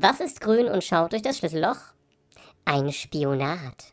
Was ist grün und schaut durch das Schlüsselloch? Ein Spionat.